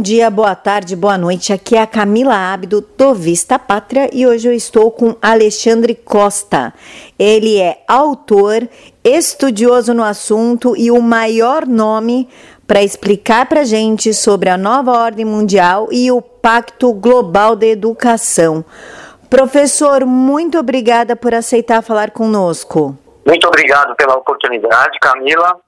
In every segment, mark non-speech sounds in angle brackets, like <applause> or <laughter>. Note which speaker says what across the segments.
Speaker 1: Bom dia, boa tarde, boa noite. Aqui é a Camila Abdo do Vista Pátria e hoje eu estou com Alexandre Costa. Ele é autor, estudioso no assunto e o maior nome para explicar para gente sobre a nova ordem mundial e o Pacto Global de Educação. Professor, muito obrigada por aceitar falar conosco.
Speaker 2: Muito obrigado pela oportunidade, Camila,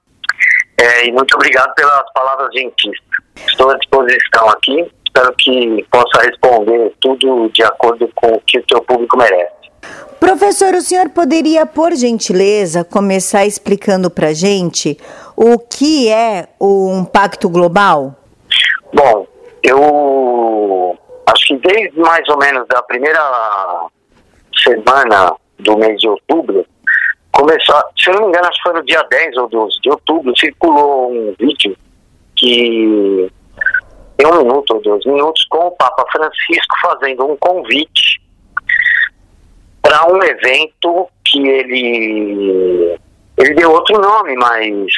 Speaker 2: é, e muito obrigado pelas palavras gentis. Estou à disposição aqui, espero que possa responder tudo de acordo com o que o seu público merece.
Speaker 1: Professor, o senhor poderia, por gentileza, começar explicando para a gente o que é um pacto global?
Speaker 2: Bom, eu acho que desde mais ou menos a primeira semana do mês de outubro, começou, se eu não me engano, acho que foi no dia 10 ou 12 de outubro, circulou um vídeo que tem um minuto ou dois minutos com o Papa Francisco fazendo um convite para um evento que ele ele deu outro nome, mas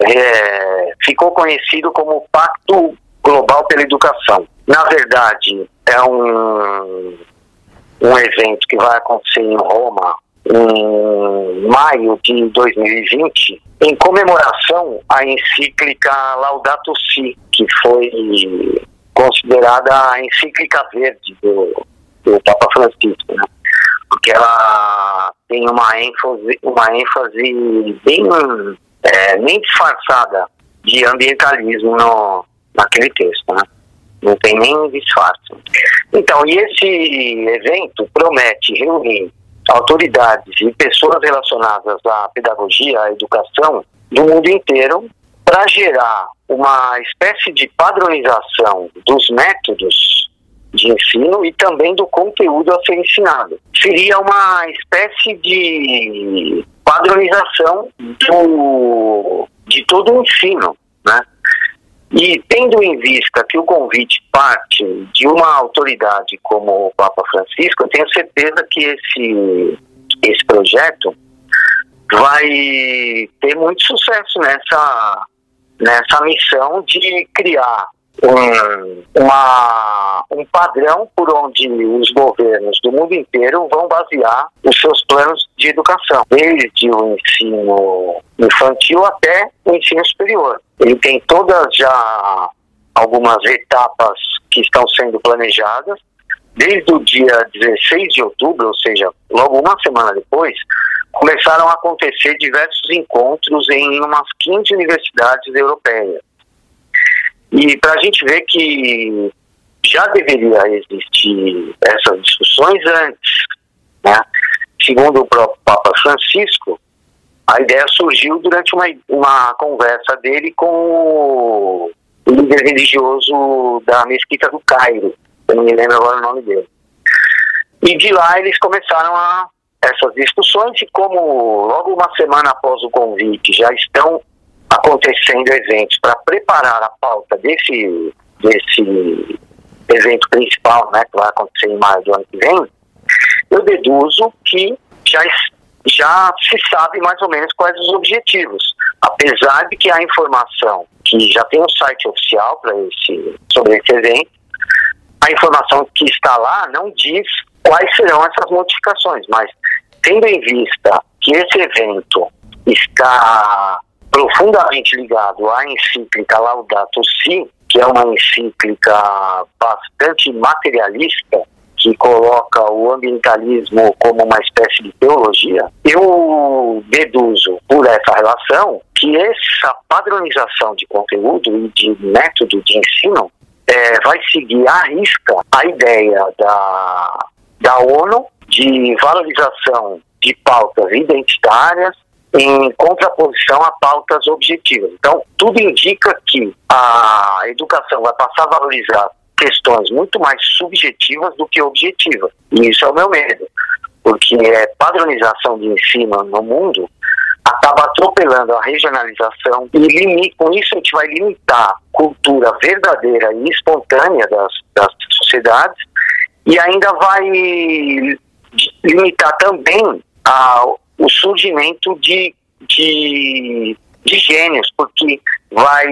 Speaker 2: é, ficou conhecido como Pacto Global pela Educação. Na verdade, é um, um evento que vai acontecer em Roma em maio de 2020, em comemoração à encíclica Laudato Si, que foi considerada a encíclica verde do, do Papa Francisco, né? porque ela tem uma ênfase, uma ênfase bem, é, nem disfarçada de ambientalismo no, naquele texto, né? não tem nem disfarce. Então, e esse evento promete reunir autoridades e pessoas relacionadas à pedagogia, à educação do mundo inteiro para gerar uma espécie de padronização dos métodos de ensino e também do conteúdo a ser ensinado. Seria uma espécie de padronização do, de todo o ensino, né? E tendo em vista que o convite parte de uma autoridade como o Papa Francisco, eu tenho certeza que esse, esse projeto vai ter muito sucesso nessa, nessa missão de criar um, uma, um padrão por onde os governos do mundo inteiro vão basear os seus planos de educação, desde o ensino infantil até o ensino superior. Ele tem todas já algumas etapas que estão sendo planejadas. Desde o dia 16 de outubro, ou seja, logo uma semana depois, começaram a acontecer diversos encontros em umas 15 universidades europeias. E para a gente ver que já deveria existir essas discussões antes, né? Segundo o próprio Papa Francisco, a ideia surgiu durante uma, uma conversa dele com o líder religioso da Mesquita do Cairo, eu não me lembro agora o nome dele. E de lá eles começaram a essas discussões e como logo uma semana após o convite já estão acontecendo eventos para preparar a pauta desse, desse evento principal, né, que vai acontecer em maio do ano que vem, eu deduzo que já, já se sabe mais ou menos quais os objetivos. Apesar de que a informação, que já tem um site oficial para esse, sobre esse evento, a informação que está lá não diz quais serão essas modificações, mas tendo em vista que esse evento está profundamente ligado à encíclica Laudato Si, que é uma encíclica bastante materialista, que coloca o ambientalismo como uma espécie de teologia, eu deduzo por essa relação que essa padronização de conteúdo e de método de ensino é, vai seguir à risca a ideia da, da ONU de valorização de pautas identitárias em contraposição a pautas objetivas. Então, tudo indica que a educação vai passar a valorizar questões muito mais subjetivas do que objetivas. E isso é o meu medo, porque é padronização de ensino no mundo acaba atropelando a regionalização e com isso a gente vai limitar a cultura verdadeira e espontânea das, das sociedades e ainda vai limitar também a, o surgimento de, de, de gênios, porque vai,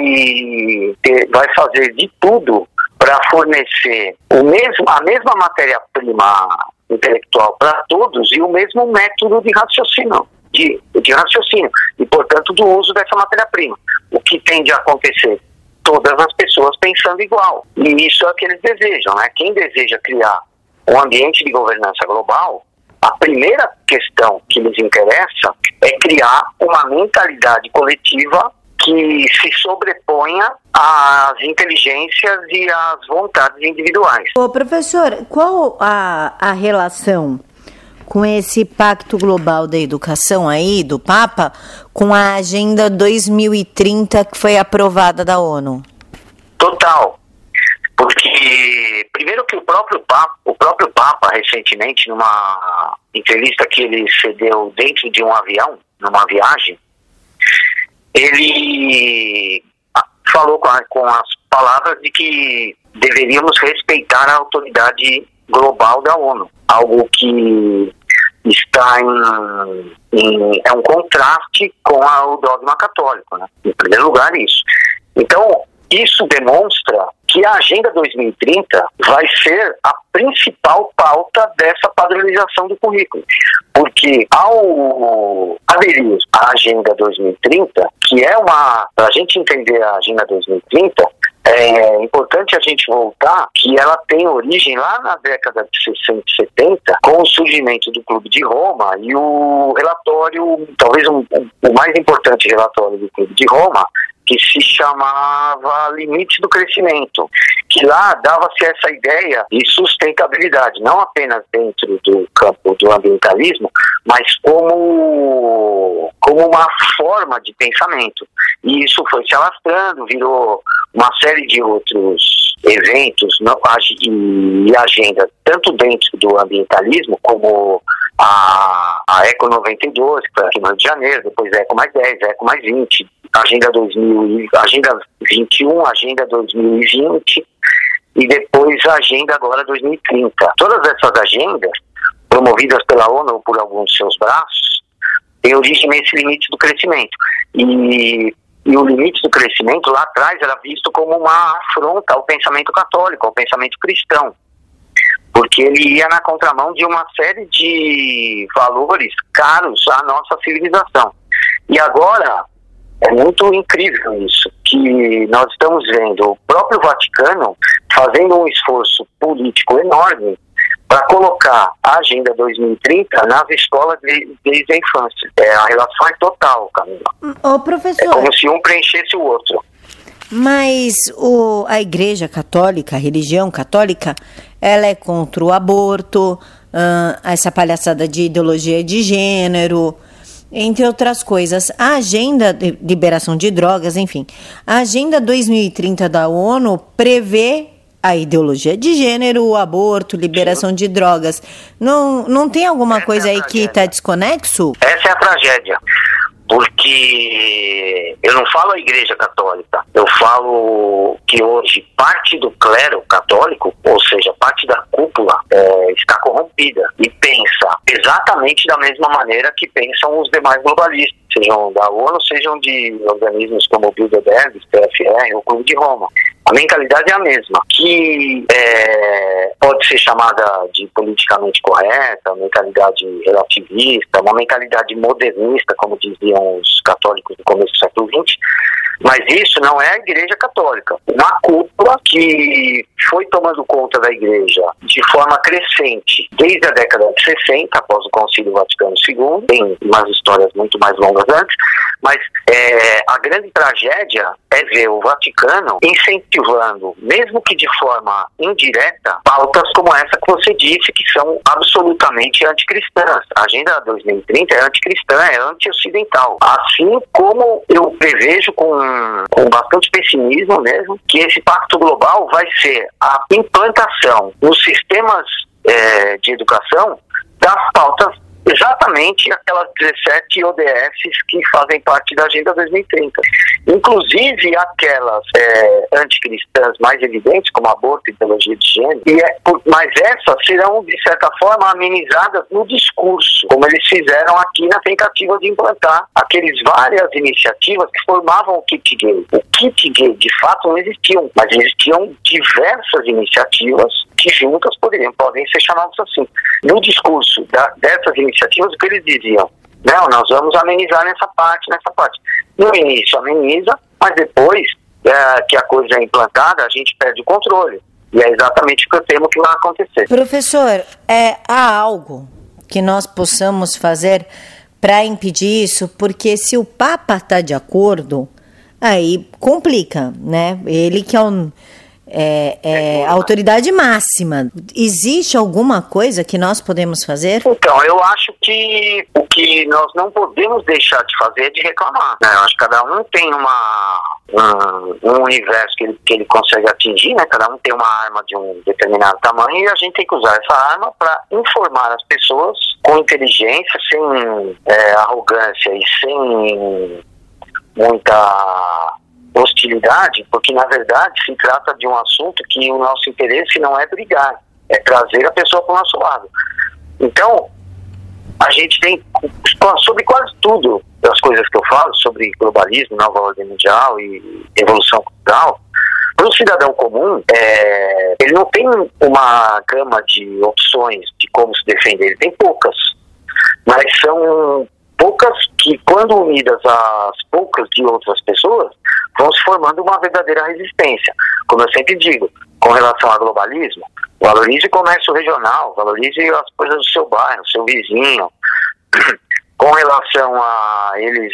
Speaker 2: ter, vai fazer de tudo para fornecer o mesmo, a mesma matéria-prima intelectual para todos e o mesmo método de raciocínio, de, de raciocínio e, portanto, do uso dessa matéria-prima. O que tende a acontecer? Todas as pessoas pensando igual. E isso é o que eles desejam, né? Quem deseja criar um ambiente de governança global, a primeira questão que lhes interessa é criar uma mentalidade coletiva que se sobreponha às inteligências e às vontades individuais.
Speaker 1: Ô, professor, qual a, a relação com esse Pacto Global da Educação aí, do Papa, com a Agenda 2030 que foi aprovada da ONU?
Speaker 2: Total. Porque, primeiro que o próprio Papa, o próprio Papa recentemente, numa entrevista que ele cedeu dentro de um avião, numa viagem, ele falou com, a, com as palavras de que deveríamos respeitar a autoridade global da ONU, algo que está em, em é um contraste com a, o dogma católico, né? em primeiro lugar isso. Então isso demonstra que a Agenda 2030 vai ser a principal pauta dessa padronização do currículo. Porque ao aderir à Agenda 2030, que é uma. Para a gente entender a Agenda 2030, é importante a gente voltar que ela tem origem lá na década de 60 e 70, com o surgimento do Clube de Roma e o relatório, talvez um, o mais importante relatório do Clube de Roma, que se chamava Limite do Crescimento, que lá dava-se essa ideia de sustentabilidade, não apenas dentro do campo do ambientalismo, mas como, como uma forma de pensamento. E isso foi se alastrando, virou uma série de outros eventos e agendas, tanto dentro do ambientalismo, como a, a Eco 92, que foi aqui no Rio de Janeiro, depois Eco mais 10, Eco mais 20, Agenda 2000, Agenda 21, Agenda 2020 e depois a Agenda agora 2030. Todas essas agendas, promovidas pela ONU ou por alguns de seus braços, têm origem nesse limite do crescimento. E, e o limite do crescimento lá atrás era visto como uma afronta ao pensamento católico, ao pensamento cristão porque ele ia na contramão de uma série de valores caros à nossa civilização. E agora, é muito incrível isso, que nós estamos vendo o próprio Vaticano fazendo um esforço político enorme para colocar a Agenda 2030 nas escolas de, desde a infância. É, a relação é total, Camila.
Speaker 1: Ô, professor... É
Speaker 2: como se um preenchesse o outro.
Speaker 1: Mas o, a Igreja Católica, a religião católica, ela é contra o aborto, uh, essa palhaçada de ideologia de gênero, entre outras coisas. A Agenda de Liberação de Drogas, enfim, a Agenda 2030 da ONU prevê a ideologia de gênero, o aborto, liberação de drogas. Não, não tem alguma Essa coisa é aí que está desconexo?
Speaker 2: Essa é a tragédia porque eu não falo a Igreja Católica, eu falo que hoje parte do clero católico, ou seja, parte da cúpula, é, está corrompida e pensa exatamente da mesma maneira que pensam os demais globalistas, sejam da ONU, sejam de organismos como o Bilderberg, PFR ou Clube de Roma. A mentalidade é a mesma, que é, pode ser chamada de politicamente correta, mentalidade relativista, uma mentalidade modernista, como diziam os católicos no começo do século XX, mas isso não é a Igreja Católica. Uma cúpula que foi tomando conta da Igreja de forma crescente desde a década de 60, após o Concílio Vaticano II, tem umas histórias muito mais longas antes, mas é, a grande tragédia é ver o Vaticano incentivando, mesmo que de forma indireta, pautas como essa que você disse, que são absolutamente anticristãs. A Agenda 2030 é anticristã, é anti-ocidental. Assim como eu prevejo com, com bastante pessimismo mesmo, que esse pacto global vai ser a implantação nos sistemas é, de educação das pautas exatamente aquelas 17 ODS que fazem parte da Agenda 2030. Inclusive aquelas é, anticristãs mais evidentes, como aborto e ideologia de gênero, e é, mas essas serão, de certa forma, amenizadas no discurso, como eles fizeram aqui na tentativa de implantar aqueles várias iniciativas que formavam o kit gay. O kit gay, de fato, não existiam, mas existiam diversas iniciativas que juntas poderiam, podem ser chamadas assim. No discurso da, dessas iniciativas, o que eles diziam? Não, nós vamos amenizar nessa parte, nessa parte. No início ameniza, mas depois é, que a coisa é implantada, a gente perde o controle. E é exatamente o que eu temo que vai acontecer.
Speaker 1: Professor, é, há algo que nós possamos fazer para impedir isso? Porque se o Papa está de acordo, aí complica, né? Ele que é um é, é, a autoridade máxima. Existe alguma coisa que nós podemos fazer?
Speaker 2: Então, eu acho que o que nós não podemos deixar de fazer é de reclamar. Né? Eu acho que cada um tem uma, um, um universo que ele, que ele consegue atingir, né? cada um tem uma arma de um determinado tamanho e a gente tem que usar essa arma para informar as pessoas com inteligência, sem é, arrogância e sem muita hostilidade, porque na verdade se trata de um assunto que o nosso interesse não é brigar, é trazer a pessoa para o nosso lado. Então, a gente tem, sobre quase tudo das coisas que eu falo, sobre globalismo, nova ordem mundial e evolução cultural, para o cidadão comum, é, ele não tem uma gama de opções de como se defender, ele tem poucas, mas são poucas que, quando unidas às poucas de outras pessoas, vão se formando uma verdadeira resistência. Como eu sempre digo, com relação ao globalismo, valorize o comércio regional, valorize as coisas do seu bairro, seu vizinho. <clears throat> Com relação a eles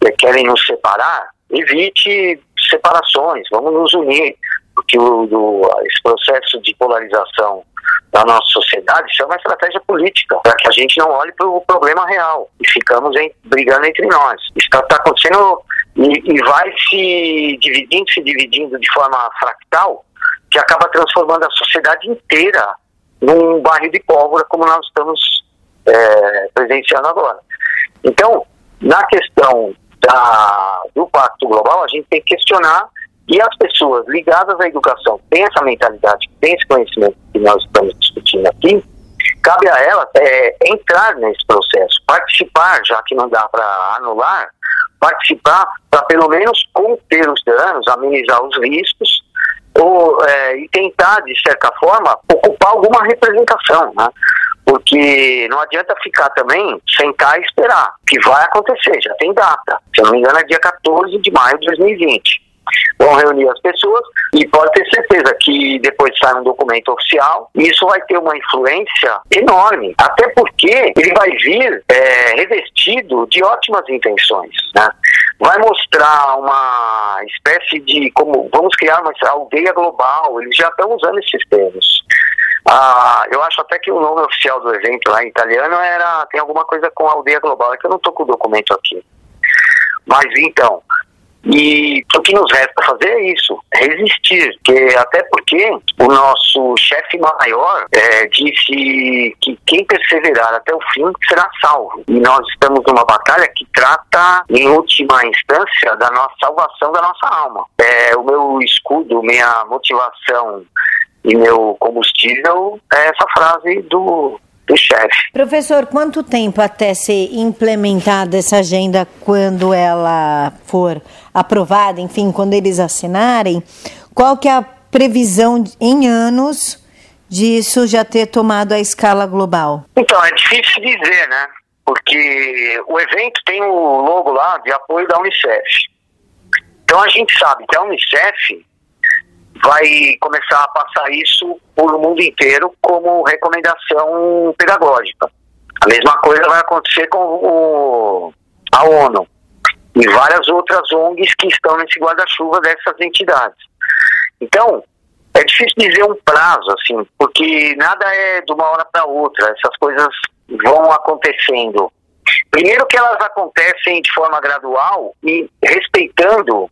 Speaker 2: que querem nos separar, evite separações, vamos nos unir, porque o, do, esse processo de polarização da nossa sociedade, isso é uma estratégia política, para que a gente não olhe para o problema real e ficamos em, brigando entre nós. Isso está tá acontecendo e, e vai se dividindo, se dividindo de forma fractal, que acaba transformando a sociedade inteira num barril de pólvora, como nós estamos é, presenciando agora. Então, na questão da, do Pacto Global, a gente tem que questionar e as pessoas ligadas à educação têm essa mentalidade, têm esse conhecimento que nós estamos discutindo aqui, cabe a elas é, entrar nesse processo, participar, já que não dá para anular, participar para pelo menos conter os danos, amenizar os riscos ou, é, e tentar, de certa forma, ocupar alguma representação, né? Porque não adianta ficar também, sentar e esperar, que vai acontecer, já tem data. Se eu não me engano, é dia 14 de maio de 2020 vão reunir as pessoas e pode ter certeza que depois sai um documento oficial e isso vai ter uma influência enorme, até porque ele vai vir é, revestido de ótimas intenções, né? Vai mostrar uma espécie de como vamos criar uma aldeia global. Eles já estão usando esses termos. Ah, eu acho até que o nome oficial do evento lá em italiano era tem alguma coisa com aldeia global. É que eu não estou com o documento aqui. Mas então, e o que nos resta fazer é isso, resistir, até porque o nosso chefe maior é, disse que quem perseverar até o fim será salvo. E nós estamos numa batalha que trata, em última instância, da nossa salvação da nossa alma. É, o meu escudo, minha motivação e meu combustível é essa frase do do chefe.
Speaker 1: Professor, quanto tempo até ser implementada essa agenda quando ela for aprovada, enfim, quando eles assinarem? Qual que é a previsão em anos disso já ter tomado a escala global?
Speaker 2: Então, é difícil dizer, né? Porque o evento tem o logo lá de apoio da Unicef. Então a gente sabe que a Unicef vai começar a passar isso por mundo inteiro como recomendação pedagógica. A mesma coisa vai acontecer com o, a ONU e várias outras ONGs que estão nesse guarda-chuva dessas entidades. Então, é difícil dizer um prazo, assim, porque nada é de uma hora para outra, essas coisas vão acontecendo. Primeiro que elas acontecem de forma gradual e respeitando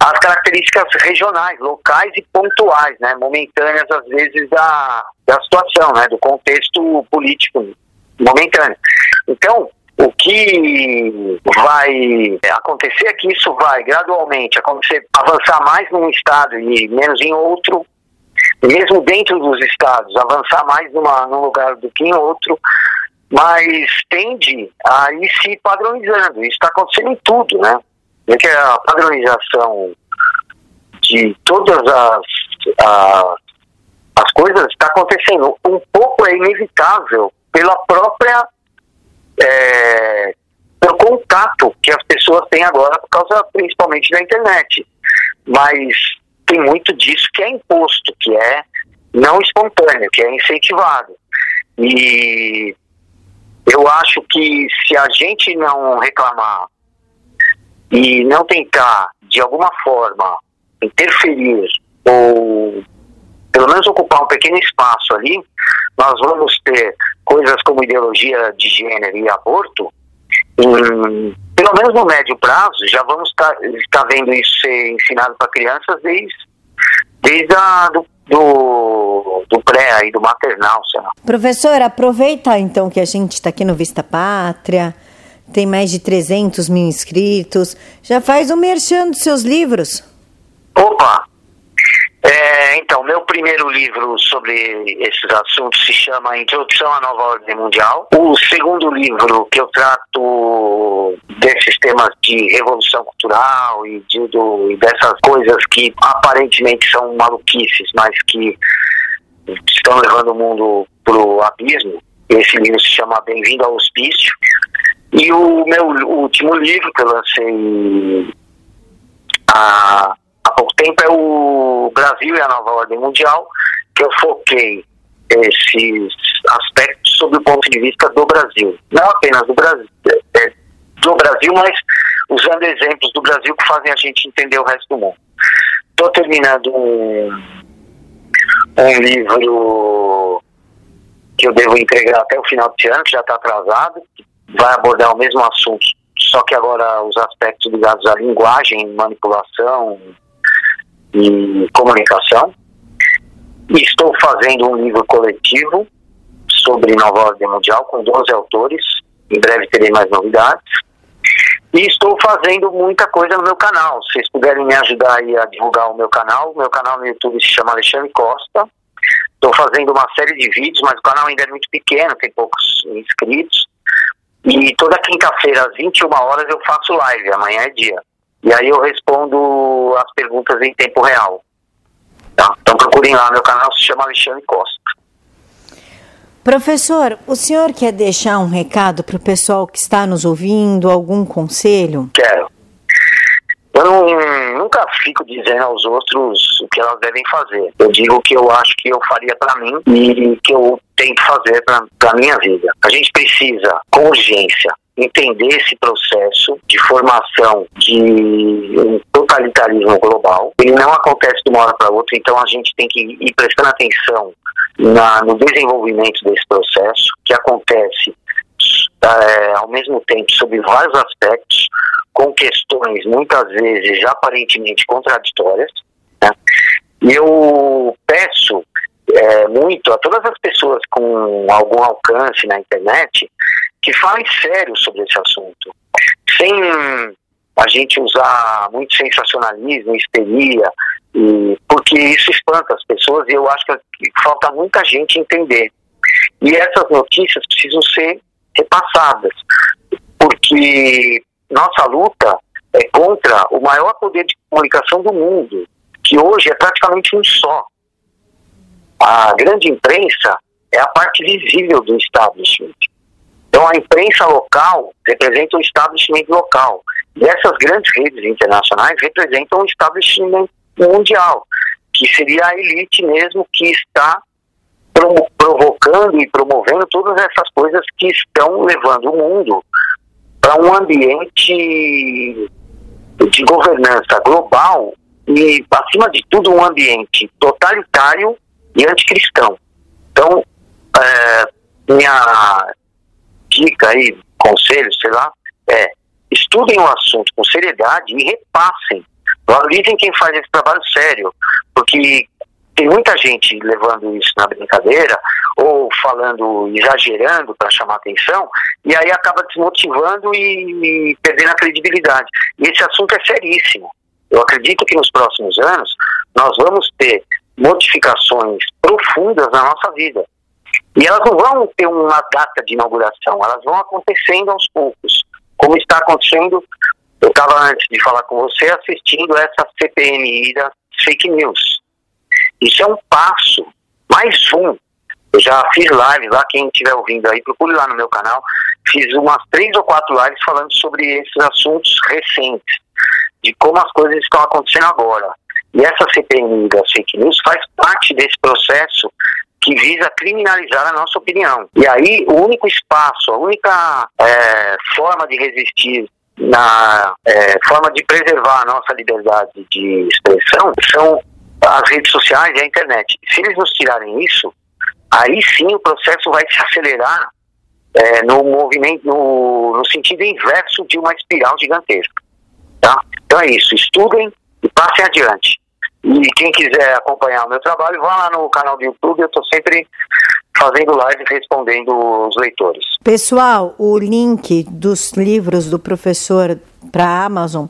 Speaker 2: as características regionais, locais e pontuais, né, momentâneas às vezes da, da situação, né, do contexto político momentâneo. Então, o que vai acontecer é que isso vai gradualmente acontecer, avançar mais num estado e menos em outro, mesmo dentro dos estados, avançar mais numa, num lugar do que em outro, mas tende a ir se padronizando. Isso está acontecendo em tudo, né? É que a padronização de todas as, as, as coisas está acontecendo. Um pouco é inevitável pela própria é, pelo contato que as pessoas têm agora por causa principalmente da internet. Mas tem muito disso que é imposto, que é não espontâneo, que é incentivado. E eu acho que se a gente não reclamar e não tentar, de alguma forma, interferir ou pelo menos ocupar um pequeno espaço ali, nós vamos ter coisas como ideologia de gênero e aborto, pelo menos no médio prazo, já vamos estar, tá, estar vendo isso ser ensinado para crianças desde, desde a, do, do, do pré e do maternal. Senhor.
Speaker 1: Professor, aproveita então que a gente está aqui no Vista Pátria, tem mais de 300 mil inscritos, já faz o um merchan dos seus livros.
Speaker 2: Opa, é, então, meu primeiro livro sobre esses assuntos se chama Introdução à Nova Ordem Mundial. O segundo livro que eu trato desses temas de revolução cultural e, de, do, e dessas coisas que aparentemente são maluquices, mas que estão levando o mundo para o abismo. Esse livro se chama Bem-vindo ao Hospício. E o meu último livro que eu lancei há há pouco tempo é o Brasil e a Nova Ordem Mundial, que eu foquei esses aspectos sob o ponto de vista do Brasil. Não apenas do Brasil, é, do Brasil, mas usando exemplos do Brasil que fazem a gente entender o resto do mundo. Estou terminando um, um livro que eu devo entregar até o final desse ano, que já está atrasado, vai abordar o mesmo assunto, só que agora os aspectos ligados à linguagem, manipulação, e comunicação. Estou fazendo um livro coletivo sobre Nova Ordem Mundial com 12 autores. Em breve terei mais novidades. E estou fazendo muita coisa no meu canal. Se vocês puderem me ajudar aí a divulgar o meu canal, meu canal no YouTube se chama Alexandre Costa. Estou fazendo uma série de vídeos, mas o canal ainda é muito pequeno, tem poucos inscritos. E toda quinta-feira, às 21 horas, eu faço live. Amanhã é dia. E aí eu respondo as perguntas em tempo real. Tá? Então procurem lá, meu canal se chama Alexandre Costa.
Speaker 1: Professor, o senhor quer deixar um recado para o pessoal que está nos ouvindo, algum conselho?
Speaker 2: Quero. Eu não, nunca fico dizendo aos outros o que elas devem fazer. Eu digo o que eu acho que eu faria para mim e que eu tento fazer para a minha vida. A gente precisa, com urgência, entender esse processo de formação de um totalitarismo global. Ele não acontece de uma hora para outra, então a gente tem que ir prestando atenção na, no desenvolvimento desse processo, que acontece é, ao mesmo tempo sobre vários aspectos, com questões muitas vezes aparentemente contraditórias. Né? E eu peço é, muito a todas as pessoas com algum alcance na internet que falem sério sobre esse assunto, sem a gente usar muito sensacionalismo, histeria, e, porque isso espanta as pessoas e eu acho que falta muita gente entender. E essas notícias precisam ser repassadas, porque nossa luta é contra o maior poder de comunicação do mundo, que hoje é praticamente um só. A grande imprensa é a parte visível do establishment. Então, a imprensa local representa o establishment local. E essas grandes redes internacionais representam o establishment mundial, que seria a elite mesmo que está provocando e promovendo todas essas coisas que estão levando o mundo para um ambiente de governança global e, acima de tudo, um ambiente totalitário e anticristão. Então, é, minha dica aí, conselho, sei lá, é estudem o assunto com seriedade e repassem. Valorizem quem faz esse trabalho sério, porque tem muita gente levando isso na brincadeira ou falando, exagerando para chamar atenção, e aí acaba desmotivando e, e perdendo a credibilidade. E esse assunto é seríssimo. Eu acredito que nos próximos anos nós vamos ter modificações profundas na nossa vida. E elas não vão ter uma data de inauguração, elas vão acontecendo aos poucos, como está acontecendo. Eu estava antes de falar com você assistindo essa CPMI das fake news. Isso é um passo, mais um. Eu já fiz lives lá, quem estiver ouvindo aí, procure lá no meu canal. Fiz umas três ou quatro lives falando sobre esses assuntos recentes, de como as coisas estão acontecendo agora. E essa CPMI das fake news faz parte desse processo que visa criminalizar a nossa opinião. E aí, o único espaço, a única é, forma de resistir na é, forma de preservar a nossa liberdade de expressão são as redes sociais e a internet. Se eles nos tirarem isso, aí sim o processo vai se acelerar é, no movimento, no, no, sentido inverso de uma espiral gigantesca. Tá? Então é isso, estudem e passem adiante. E quem quiser acompanhar o meu trabalho, vá lá no canal do YouTube, eu estou sempre fazendo live respondendo os leitores.
Speaker 1: Pessoal, o link dos livros do professor para a Amazon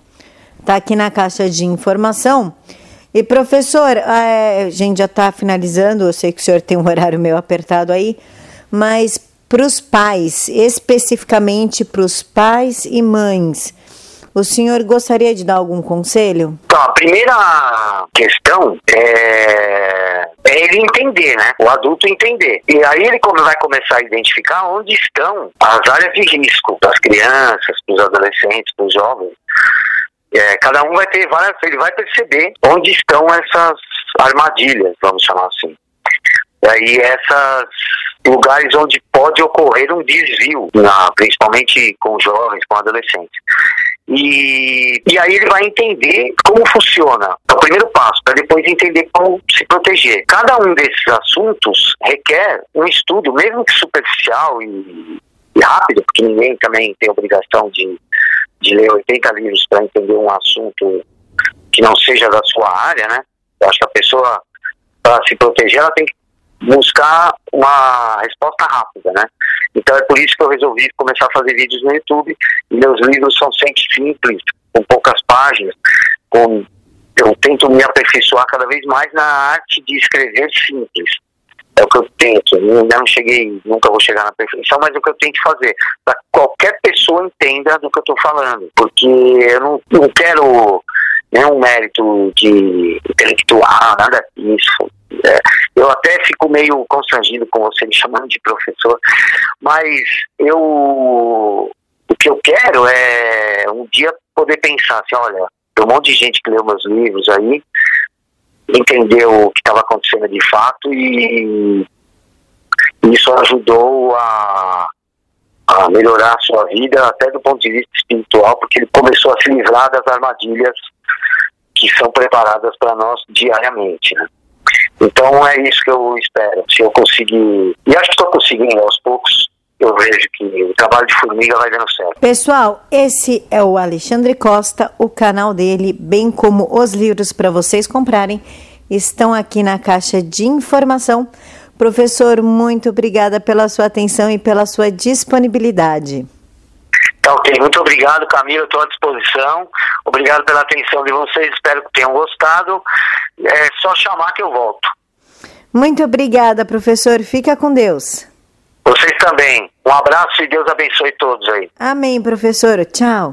Speaker 1: está aqui na caixa de informação. E professor, é, a gente já está finalizando, eu sei que o senhor tem um horário meio apertado aí, mas para os pais, especificamente para os pais e mães, o senhor gostaria de dar algum conselho?
Speaker 2: Então, a primeira questão é, é ele entender, né? O adulto entender. E aí ele vai começar a identificar onde estão as áreas de risco das crianças, dos adolescentes, dos jovens. É, cada um vai ter várias, ele vai perceber onde estão essas armadilhas, vamos chamar assim. E aí essas lugares onde pode ocorrer um desvio, na, principalmente com jovens, com adolescentes. E, e aí ele vai entender como funciona. É o primeiro passo, para depois entender como se proteger. Cada um desses assuntos requer um estudo, mesmo que superficial e, e rápido, porque ninguém também tem obrigação de de ler 80 livros para entender um assunto que não seja da sua área, né? Eu acho que a pessoa, para se proteger, ela tem que buscar uma resposta rápida, né? Então é por isso que eu resolvi começar a fazer vídeos no YouTube e meus livros são sempre simples, com poucas páginas, com eu tento me aperfeiçoar cada vez mais na arte de escrever simples. É o que eu tento. Eu não cheguei, nunca vou chegar na perfeição, mas é o que eu tento fazer. Para qualquer pessoa entenda do que eu estou falando. Porque eu não, não quero nenhum mérito de intelectual, nada disso. É, eu até fico meio constrangido com você me chamando de professor, mas eu o que eu quero é um dia poder pensar assim, olha, tem um monte de gente que leu meus livros aí, entendeu o que estava acontecendo de fato e isso ajudou a, a melhorar a sua vida até do ponto de vista espiritual, porque ele começou a se livrar das armadilhas que são preparadas para nós diariamente. Né? Então é isso que eu espero. Se eu conseguir, e acho que estou conseguindo aos poucos, eu vejo que o trabalho de formiga vai dando certo.
Speaker 1: Pessoal, esse é o Alexandre Costa, o canal dele, bem como os livros para vocês comprarem, estão aqui na caixa de informação. Professor, muito obrigada pela sua atenção e pela sua disponibilidade.
Speaker 2: Tá ok, muito obrigado, Camila, estou à disposição. Obrigado pela atenção de vocês, espero que tenham gostado. É só chamar que eu volto.
Speaker 1: Muito obrigada, professor. Fica com Deus.
Speaker 2: Vocês também. Um abraço e Deus abençoe todos aí.
Speaker 1: Amém, professor. Tchau.